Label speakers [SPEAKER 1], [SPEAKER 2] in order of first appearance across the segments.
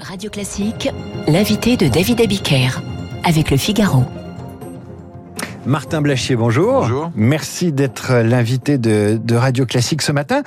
[SPEAKER 1] Radio Classique, l'invité de David Abiker avec le Figaro.
[SPEAKER 2] Martin Blachier, bonjour.
[SPEAKER 3] Bonjour.
[SPEAKER 2] Merci d'être l'invité de, de, Radio Classique ce matin.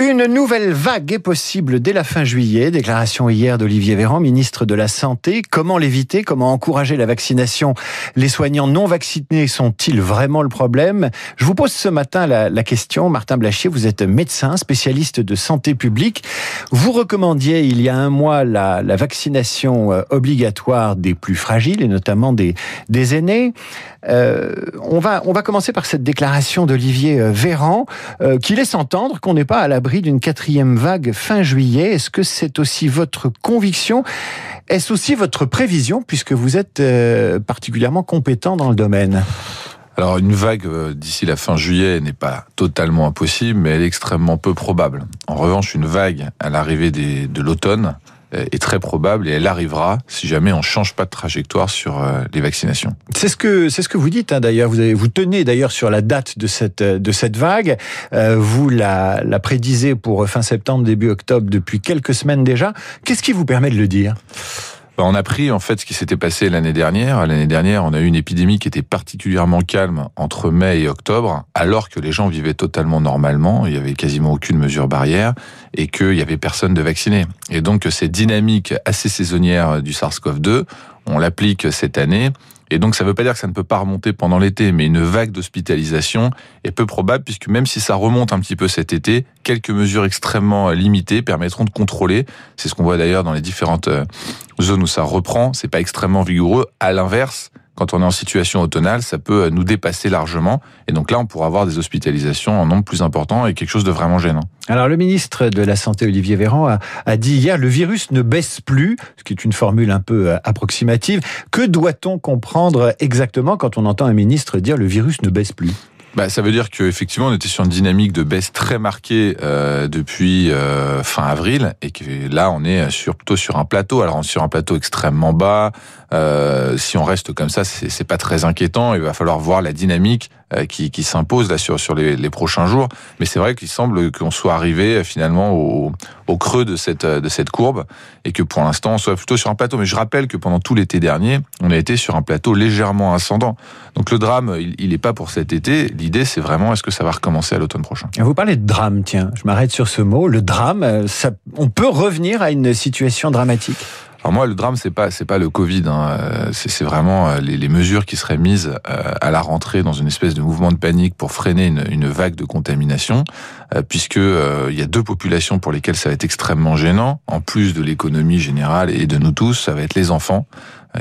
[SPEAKER 2] Une nouvelle vague est possible dès la fin juillet. Déclaration hier d'Olivier Véran, ministre de la Santé. Comment l'éviter? Comment encourager la vaccination? Les soignants non vaccinés sont-ils vraiment le problème? Je vous pose ce matin la, la, question. Martin Blachier, vous êtes médecin, spécialiste de santé publique. Vous recommandiez il y a un mois la, la vaccination euh, obligatoire des plus fragiles et notamment des, des aînés. Euh, on va on va commencer par cette déclaration d'Olivier euh, Véran euh, qui laisse entendre qu'on n'est pas à l'abri d'une quatrième vague fin juillet. Est-ce que c'est aussi votre conviction? Est-ce aussi votre prévision puisque vous êtes euh, particulièrement compétent dans le domaine?
[SPEAKER 3] Alors une vague euh, d'ici la fin juillet n'est pas totalement impossible, mais elle est extrêmement peu probable. En revanche, une vague à l'arrivée de l'automne est très probable et elle arrivera si jamais on change pas de trajectoire sur euh, les vaccinations.
[SPEAKER 2] C'est ce que c'est ce que vous dites hein, d'ailleurs. Vous avez, vous tenez d'ailleurs sur la date de cette de cette vague. Euh, vous la, la prédisez pour fin septembre début octobre depuis quelques semaines déjà. Qu'est-ce qui vous permet de le dire?
[SPEAKER 3] On a pris en fait ce qui s'était passé l'année dernière. L'année dernière, on a eu une épidémie qui était particulièrement calme entre mai et octobre, alors que les gens vivaient totalement normalement. Il y avait quasiment aucune mesure barrière et qu'il y avait personne de vacciné. Et donc cette dynamique assez saisonnière du SARS-CoV-2, on l'applique cette année et donc ça ne veut pas dire que ça ne peut pas remonter pendant l'été, mais une vague d'hospitalisation est peu probable puisque même si ça remonte un petit peu cet été, quelques mesures extrêmement limitées permettront de contrôler. C'est ce qu'on voit d'ailleurs dans les différentes euh, zones où ça reprend. C'est pas extrêmement vigoureux. À l'inverse, quand on est en situation automnale, ça peut nous dépasser largement. Et donc là, on pourra avoir des hospitalisations en nombre plus important et quelque chose de vraiment gênant.
[SPEAKER 2] Alors le ministre de la Santé, Olivier Véran, a, a dit hier, le virus ne baisse plus, ce qui est une formule un peu euh, approximative. Que doit-on comprendre exactement quand on entend un ministre dire le virus ne baisse plus?
[SPEAKER 3] Bah, ça veut dire qu'effectivement, on était sur une dynamique de baisse très marquée euh, depuis euh, fin avril, et que là, on est sur, plutôt sur un plateau. Alors, on est sur un plateau extrêmement bas. Euh, si on reste comme ça, c'est pas très inquiétant. Il va falloir voir la dynamique qui, qui s'impose là sur sur les, prochains jours. Mais c'est vrai qu'il semble qu'on soit arrivé euh, finalement au, creux de cette de cette courbe, et que pour l'instant, on soit plutôt sur un plateau. Mais je rappelle que pendant tout l'été dernier, on a été sur un plateau légèrement ascendant. Donc le drame, il n'est pas pour cet été l'idée, c'est vraiment est-ce que ça va recommencer à l'automne prochain?
[SPEAKER 2] Vous parlez de drame, tiens, je m'arrête sur ce mot. Le drame, ça, on peut revenir à une situation dramatique?
[SPEAKER 3] Alors moi, le drame, c'est pas c'est pas le Covid, hein. c'est vraiment les, les, mesures qui seraient mises à la rentrée dans une espèce de mouvement de panique pour freiner une, une vague de contamination, puisque il y a deux populations pour lesquelles ça va être extrêmement gênant, en plus de l'économie générale et de nous tous, ça va être les enfants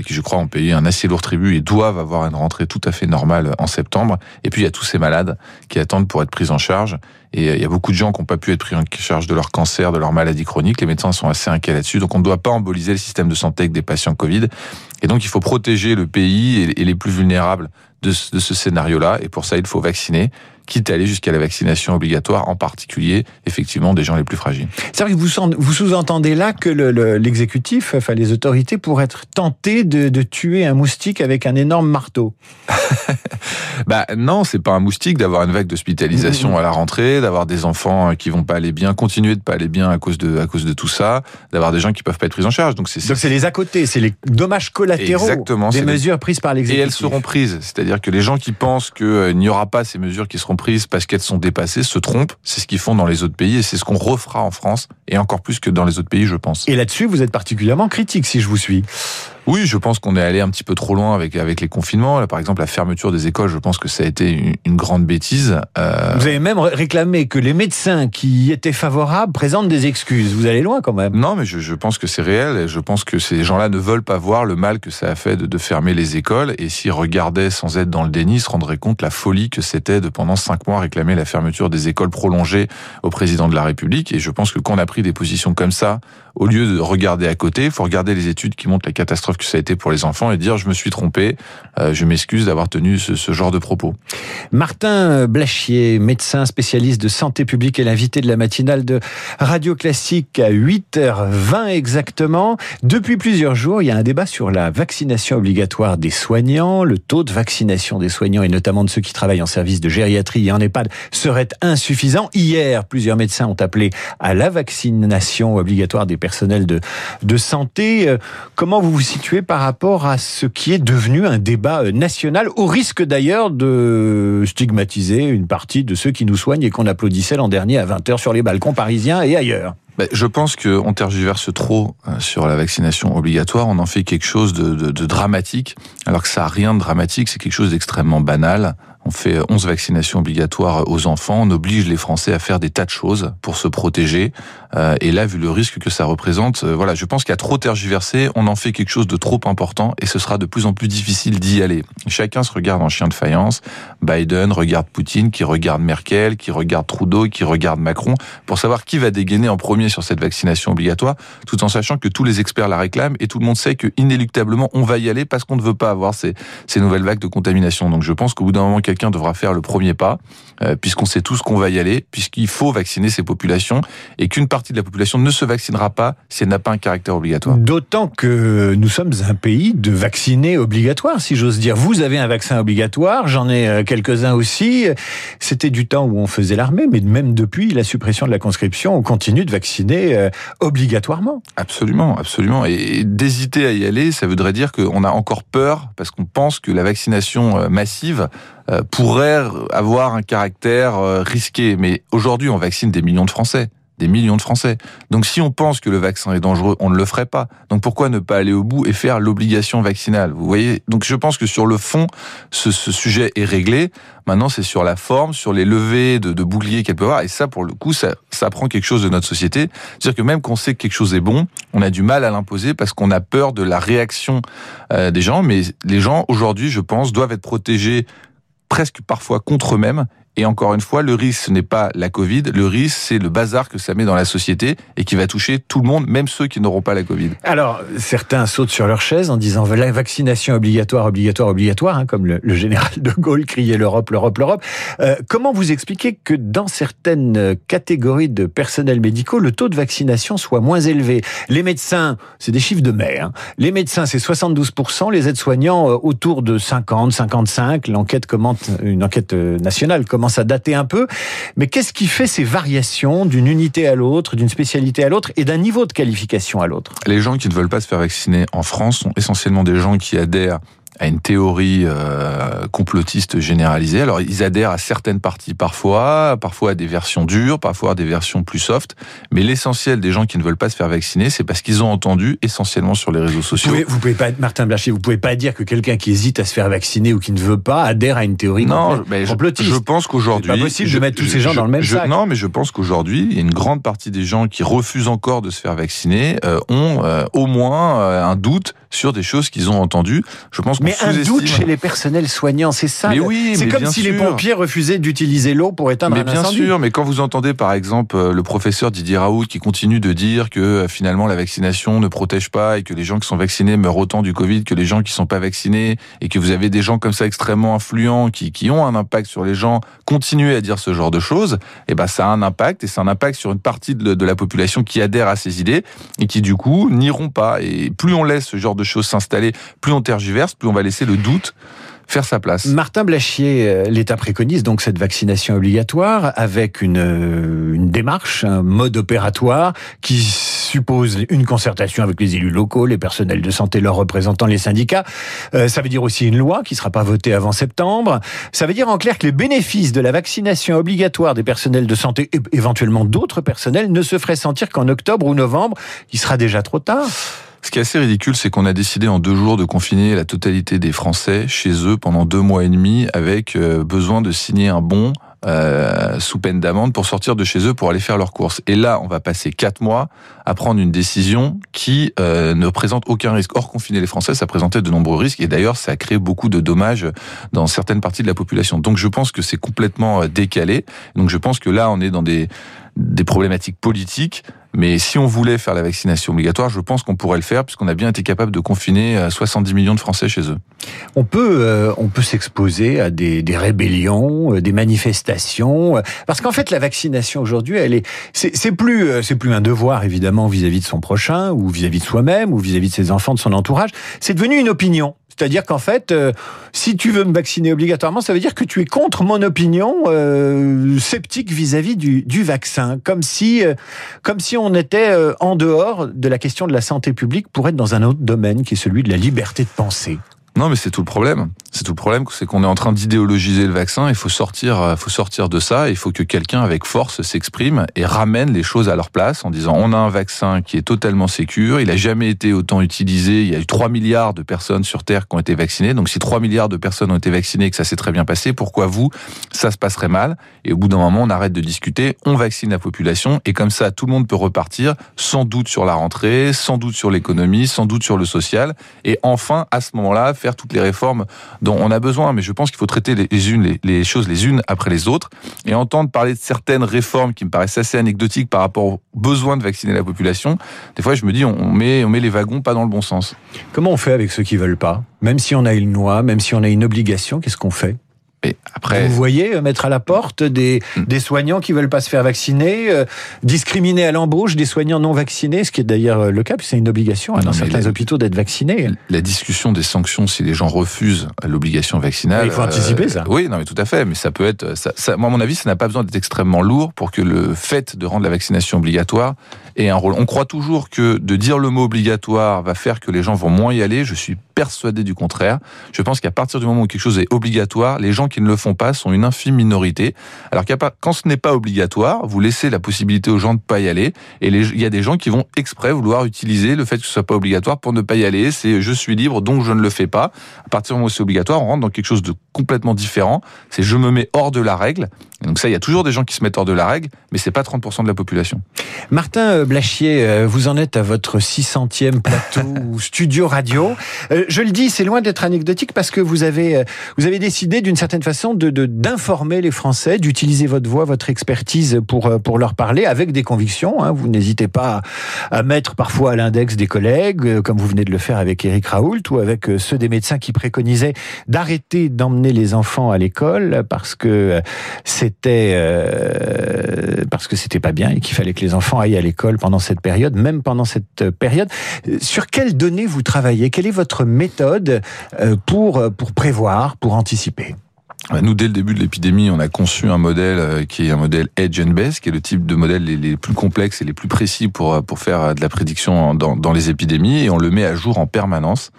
[SPEAKER 3] qui je crois ont payé un assez lourd tribut et doivent avoir une rentrée tout à fait normale en septembre. Et puis il y a tous ces malades qui attendent pour être pris en charge. Et il y a beaucoup de gens qui n'ont pas pu être pris en charge de leur cancer, de leur maladie chronique. Les médecins sont assez inquiets là-dessus. Donc on ne doit pas emboliser le système de santé avec des patients Covid. Et donc il faut protéger le pays et les plus vulnérables de ce, de ce scénario-là. Et pour ça, il faut vacciner quitte à aller jusqu'à la vaccination obligatoire, en particulier, effectivement, des gens les plus fragiles.
[SPEAKER 2] C'est vrai que vous, sous-entendez là que l'exécutif, le, enfin les autorités, pourraient être tentés de, de, tuer un moustique avec un énorme marteau.
[SPEAKER 3] bah non, c'est pas un moustique d'avoir une vague d'hospitalisation mmh. à la rentrée, d'avoir des enfants qui vont pas aller bien, continuer de pas aller bien à cause de à cause de tout ça, d'avoir des gens qui peuvent pas être pris en charge. Donc c'est
[SPEAKER 2] donc c'est les à côté, c'est les dommages collatéraux
[SPEAKER 3] Exactement,
[SPEAKER 2] des mesures prises par l'exécutif.
[SPEAKER 3] Et elles seront prises, c'est-à-dire que les gens qui pensent qu'il euh, n'y aura pas ces mesures qui seront prises parce qu'elles sont dépassées se trompent. C'est ce qu'ils font dans les autres pays et c'est ce qu'on refera en France et encore plus que dans les autres pays, je pense.
[SPEAKER 2] Et là-dessus, vous êtes particulièrement critique, si je vous suis.
[SPEAKER 3] Oui, je pense qu'on est allé un petit peu trop loin avec avec les confinements. Là, par exemple, la fermeture des écoles, je pense que ça a été une, une grande bêtise.
[SPEAKER 2] Euh... Vous avez même réclamé que les médecins qui y étaient favorables présentent des excuses. Vous allez loin quand même.
[SPEAKER 3] Non, mais je, je pense que c'est réel. Et je pense que ces gens-là ne veulent pas voir le mal que ça a fait de, de fermer les écoles. Et s'ils regardaient sans être dans le déni, ils se rendraient compte la folie que c'était de pendant cinq mois réclamer la fermeture des écoles prolongées au président de la République. Et je pense que quand on a pris des positions comme ça, au lieu de regarder à côté, il faut regarder les études qui montrent la catastrophe que ça a été pour les enfants et dire je me suis trompé, euh, je m'excuse d'avoir tenu ce, ce, genre de propos.
[SPEAKER 2] Martin Blachier, médecin spécialiste de santé publique et l'invité de la matinale de Radio Classique à 8h20 exactement. Depuis plusieurs jours, il y a un débat sur la vaccination obligatoire des soignants. Le taux de vaccination des soignants et notamment de ceux qui travaillent en service de gériatrie et en EHPAD serait insuffisant. Hier, plusieurs médecins ont appelé à la vaccination obligatoire des personnels de, de santé. Euh, comment vous vous situez par rapport à ce qui est devenu un débat euh, national, au risque d'ailleurs de stigmatiser une partie de ceux qui nous soignent et qu'on applaudissait l'an dernier à 20h sur les balcons parisiens et ailleurs
[SPEAKER 3] je pense qu'on tergiverse trop euh, sur la vaccination obligatoire. On en fait quelque chose de, de, de dramatique, alors que ça n'a rien de dramatique. C'est quelque chose d'extrêmement banal. On fait 11 vaccinations obligatoires aux enfants. On oblige les Français à faire des tas de choses pour se protéger. Euh, et là, vu le risque que ça représente, euh, voilà, je pense a trop tergiversé. On en fait quelque chose de trop important et ce sera de plus en plus difficile d'y aller. Chacun se regarde en chien de faïence. Biden regarde Poutine, qui regarde Merkel, qui regarde Trudeau, qui regarde Macron, pour savoir qui va dégainer en premier sur cette vaccination obligatoire, tout en sachant que tous les experts la réclament et tout le monde sait que inéluctablement on va y aller parce qu'on ne veut pas avoir ces, ces nouvelles vagues de contamination. Donc je pense qu'au bout d'un moment, quelqu'un devra faire le premier pas, euh, puisqu'on sait tous qu'on va y aller, puisqu'il faut vacciner ces populations, et qu'une partie de la population ne se vaccinera pas si elle n'a pas un caractère obligatoire.
[SPEAKER 2] D'autant que nous sommes un pays de vaccinés obligatoires, si j'ose dire. Vous avez un vaccin obligatoire, j'en ai euh, quelques-uns aussi. C'était du temps où on faisait l'armée, mais même depuis la suppression de la conscription, on continue de vacciner euh, obligatoirement.
[SPEAKER 3] Absolument, absolument. Et d'hésiter à y aller, ça voudrait dire qu'on a encore peur, parce qu'on pense que la vaccination massive euh, pourrait avoir un caractère euh, risqué. Mais aujourd'hui, on vaccine des millions de Français des millions de Français. Donc si on pense que le vaccin est dangereux, on ne le ferait pas. Donc pourquoi ne pas aller au bout et faire l'obligation vaccinale Vous voyez? Donc je pense que sur le fond, ce, ce sujet est réglé. Maintenant, c'est sur la forme, sur les levées de, de boucliers qu'elle peut avoir. Et ça, pour le coup, ça, ça prend quelque chose de notre société. C'est-à-dire que même qu'on sait que quelque chose est bon, on a du mal à l'imposer parce qu'on a peur de la réaction euh, des gens. Mais les gens, aujourd'hui, je pense, doivent être protégés presque parfois contre eux-mêmes et encore une fois, le risque, ce n'est pas la Covid, le risque, c'est le bazar que ça met dans la société et qui va toucher tout le monde, même ceux qui n'auront pas la Covid.
[SPEAKER 2] Alors, certains sautent sur leur chaise en disant la vaccination obligatoire, obligatoire, obligatoire, hein, comme le, général de Gaulle criait l'Europe, l'Europe, l'Europe. Euh, comment vous expliquez que dans certaines catégories de personnels médicaux, le taux de vaccination soit moins élevé? Les médecins, c'est des chiffres de mai, hein. les médecins, c'est 72%, les aides-soignants, euh, autour de 50, 55, l'enquête commente, une enquête euh, nationale à dater un peu. Mais qu'est-ce qui fait ces variations d'une unité à l'autre, d'une spécialité à l'autre et d'un niveau de qualification à l'autre?
[SPEAKER 3] Les gens qui ne veulent pas se faire vacciner en France sont essentiellement des gens qui adhèrent à une théorie euh, complotiste généralisée. Alors ils adhèrent à certaines parties parfois, parfois à des versions dures, parfois à des versions plus soft, mais l'essentiel des gens qui ne veulent pas se faire vacciner, c'est parce qu'ils ont entendu essentiellement sur les réseaux sociaux.
[SPEAKER 2] Vous pouvez, vous pouvez pas, Martin Blachier, vous pouvez pas dire que quelqu'un qui hésite à se faire vacciner ou qui ne veut pas adhère à une théorie
[SPEAKER 3] non, mais complotiste. Je, je pense qu'aujourd'hui,
[SPEAKER 2] c'est pas possible je, de mettre tous ces gens
[SPEAKER 3] je,
[SPEAKER 2] dans le même sac.
[SPEAKER 3] Non, mais je pense qu'aujourd'hui, une grande partie des gens qui refusent encore de se faire vacciner euh, ont euh, au moins euh, un doute sur des choses qu'ils ont entendues. Je pense
[SPEAKER 2] mais un doute chez les personnels soignants, c'est ça.
[SPEAKER 3] Mais oui,
[SPEAKER 2] c'est comme si
[SPEAKER 3] sûr.
[SPEAKER 2] les pompiers refusaient d'utiliser l'eau pour éteindre
[SPEAKER 3] mais
[SPEAKER 2] un
[SPEAKER 3] bien
[SPEAKER 2] incendie.
[SPEAKER 3] sûr, mais quand vous entendez par exemple le professeur Didier Raoult qui continue de dire que finalement la vaccination ne protège pas et que les gens qui sont vaccinés meurent autant du Covid que les gens qui sont pas vaccinés et que vous avez des gens comme ça extrêmement influents qui, qui ont un impact sur les gens, continuer à dire ce genre de choses, et ben ça a un impact et c'est un impact sur une partie de, de la population qui adhère à ces idées et qui du coup n'iront pas. Et plus on laisse ce genre de choses s'installer, plus on tergiverse, plus on va laisser le doute faire sa place.
[SPEAKER 2] Martin Blachier, l'État préconise donc cette vaccination obligatoire avec une, une démarche, un mode opératoire qui suppose une concertation avec les élus locaux, les personnels de santé, leurs représentants, les syndicats. Euh, ça veut dire aussi une loi qui ne sera pas votée avant septembre. Ça veut dire en clair que les bénéfices de la vaccination obligatoire des personnels de santé et éventuellement d'autres personnels ne se feraient sentir qu'en octobre ou novembre. Il sera déjà trop tard.
[SPEAKER 3] Ce qui est assez ridicule, c'est qu'on a décidé en deux jours de confiner la totalité des Français chez eux pendant deux mois et demi avec euh, besoin de signer un bon euh, sous peine d'amende pour sortir de chez eux pour aller faire leurs courses. Et là, on va passer quatre mois à prendre une décision qui euh, ne présente aucun risque. Or, confiner les Français, ça présentait de nombreux risques et d'ailleurs, ça a créé beaucoup de dommages dans certaines parties de la population. Donc, je pense que c'est complètement décalé. Donc, je pense que là, on est dans des des problématiques politiques. Mais si on voulait faire la vaccination obligatoire, je pense qu'on pourrait le faire puisqu'on a bien été capable de confiner 70 millions de Français chez eux.
[SPEAKER 2] On peut, euh, on peut s'exposer à des, des rébellions, euh, des manifestations, euh, parce qu'en fait la vaccination aujourd'hui, elle est, c'est plus, c'est plus un devoir évidemment vis-à-vis de son prochain ou vis-à-vis de soi-même ou vis-à-vis de ses enfants, de son entourage. C'est devenu une opinion. C'est-à-dire qu'en fait, si tu veux me vacciner obligatoirement, ça veut dire que tu es contre mon opinion euh, sceptique vis-à-vis du, vaccin, comme si, comme si on était en dehors de la question de la santé publique pour être dans un autre domaine qui est celui de la liberté de penser.
[SPEAKER 3] Non, mais c'est tout le problème. C'est tout le problème, c'est qu'on est en train d'idéologiser le vaccin. Il faut sortir, euh, faut sortir de ça. Il faut que quelqu'un avec force s'exprime et ramène les choses à leur place en disant on a un vaccin qui est totalement sécur. Il a jamais été autant utilisé. Il y a eu 3 milliards de personnes sur Terre qui ont été vaccinées. Donc si 3 milliards de personnes ont été vaccinées et que ça s'est très bien passé, pourquoi vous, ça se passerait mal? Et au bout d'un moment, on arrête de discuter. On vaccine la population et comme ça, tout le monde peut repartir sans doute sur la rentrée, sans doute sur l'économie, sans doute sur le social. Et enfin, à ce moment-là, faire toutes les réformes dont on a besoin. Mais je pense qu'il faut traiter les, unes, les, choses les unes après les autres et entendre parler de certaines réformes qui me paraissent assez anecdotiques par rapport au besoin de vacciner la population. Des fois, je me dis, on met, on met les wagons pas dans le bon sens.
[SPEAKER 2] Comment on fait avec ceux qui veulent pas? Même si on a une loi, même si on a une obligation, qu'est-ce qu'on fait?
[SPEAKER 3] Après,
[SPEAKER 2] vous voyez euh, mettre à la porte des, hmm. des soignants qui veulent pas se faire vacciner, euh, discriminer à l'embauche des soignants non vaccinés, ce qui est d'ailleurs euh, le cas, puis c'est une obligation hein, dans certains hôpitaux d'être vaccinés.
[SPEAKER 3] La discussion des sanctions si les gens refusent l'obligation vaccinale.
[SPEAKER 2] il faut anticiper ça.
[SPEAKER 3] Oui, non, mais tout à fait. Mais ça peut être, ça, ça, moi, à mon avis, ça n'a pas besoin d'être extrêmement lourd pour que le fait de rendre la vaccination obligatoire ait un rôle. On croit toujours que de dire le mot obligatoire va faire que les gens vont moins y aller. Je suis persuadé du contraire. Je pense qu'à partir du moment où quelque chose est obligatoire, les gens qui ne le font pas sont une infime minorité. Alors quand ce n'est pas obligatoire, vous laissez la possibilité aux gens de pas y aller. Et il y a des gens qui vont exprès vouloir utiliser le fait que ce soit pas obligatoire pour ne pas y aller. C'est je suis libre, donc je ne le fais pas. À partir du moment où c'est obligatoire, on rentre dans quelque chose de complètement différent. C'est je me mets hors de la règle. donc ça, il y a toujours des gens qui se mettent hors de la règle, mais c'est pas 30% de la population.
[SPEAKER 2] Martin euh, Blachier, euh, vous en êtes à votre 600e plateau ou studio radio. Euh, je le dis, c'est loin d'être anecdotique parce que vous avez, vous avez décidé d'une certaine façon de d'informer les Français, d'utiliser votre voix, votre expertise pour pour leur parler avec des convictions. Hein. Vous n'hésitez pas à mettre parfois à l'index des collègues, comme vous venez de le faire avec Eric Raoult ou avec ceux des médecins qui préconisaient d'arrêter d'emmener les enfants à l'école parce que c'était euh, parce que c'était pas bien et qu'il fallait que les enfants aillent à l'école pendant cette période, même pendant cette période. Sur quelles données vous travaillez? Quelle est votre méthode euh, pour pour prévoir, pour anticiper
[SPEAKER 3] nous, dès le début de l'épidémie, on a conçu un modèle euh, qui est un modèle Edge and Base, qui est le type de modèle les, plus complexes et les plus précis pour euh, pour faire euh, de la prédiction dans, dans les épidémies, et on le met à jour en permanence.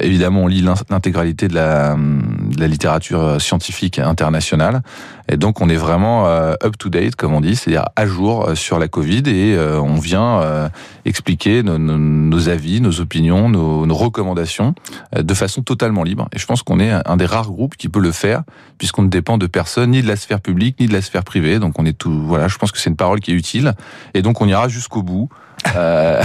[SPEAKER 3] évidemment, on lit l'intégralité de la, de la littérature scientifique internationale, et donc on est vraiment up to date, comme on dit, c'est-à-dire à jour sur la Covid, et on vient expliquer nos, nos, avis, nos opinions, nos, nos recommandations de façon totalement libre. Et je pense qu'on est un des rares groupes qui peut le faire puisqu'on ne dépend de personne, ni de la sphère publique, ni de la sphère privée. Donc on est tout. Voilà, je pense que c'est une parole qui est utile, et donc on ira jusqu'au bout.
[SPEAKER 2] Euh...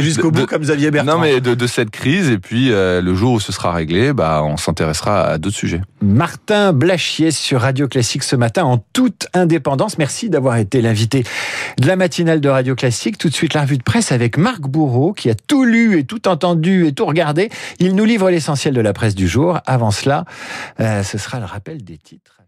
[SPEAKER 2] jusqu'au bout comme Xavier Bertrand.
[SPEAKER 3] Non mais de, de cette crise et puis euh, le jour où ce sera réglé, bah on s'intéressera à d'autres sujets.
[SPEAKER 2] Martin Blachier sur Radio Classique ce matin en toute indépendance. Merci d'avoir été l'invité de la matinale de Radio Classique. Tout de suite la revue de presse avec Marc Bourreau qui a tout lu et tout entendu et tout regardé. Il nous livre l'essentiel de la presse du jour. Avant cela, euh, ce sera le rappel des titres.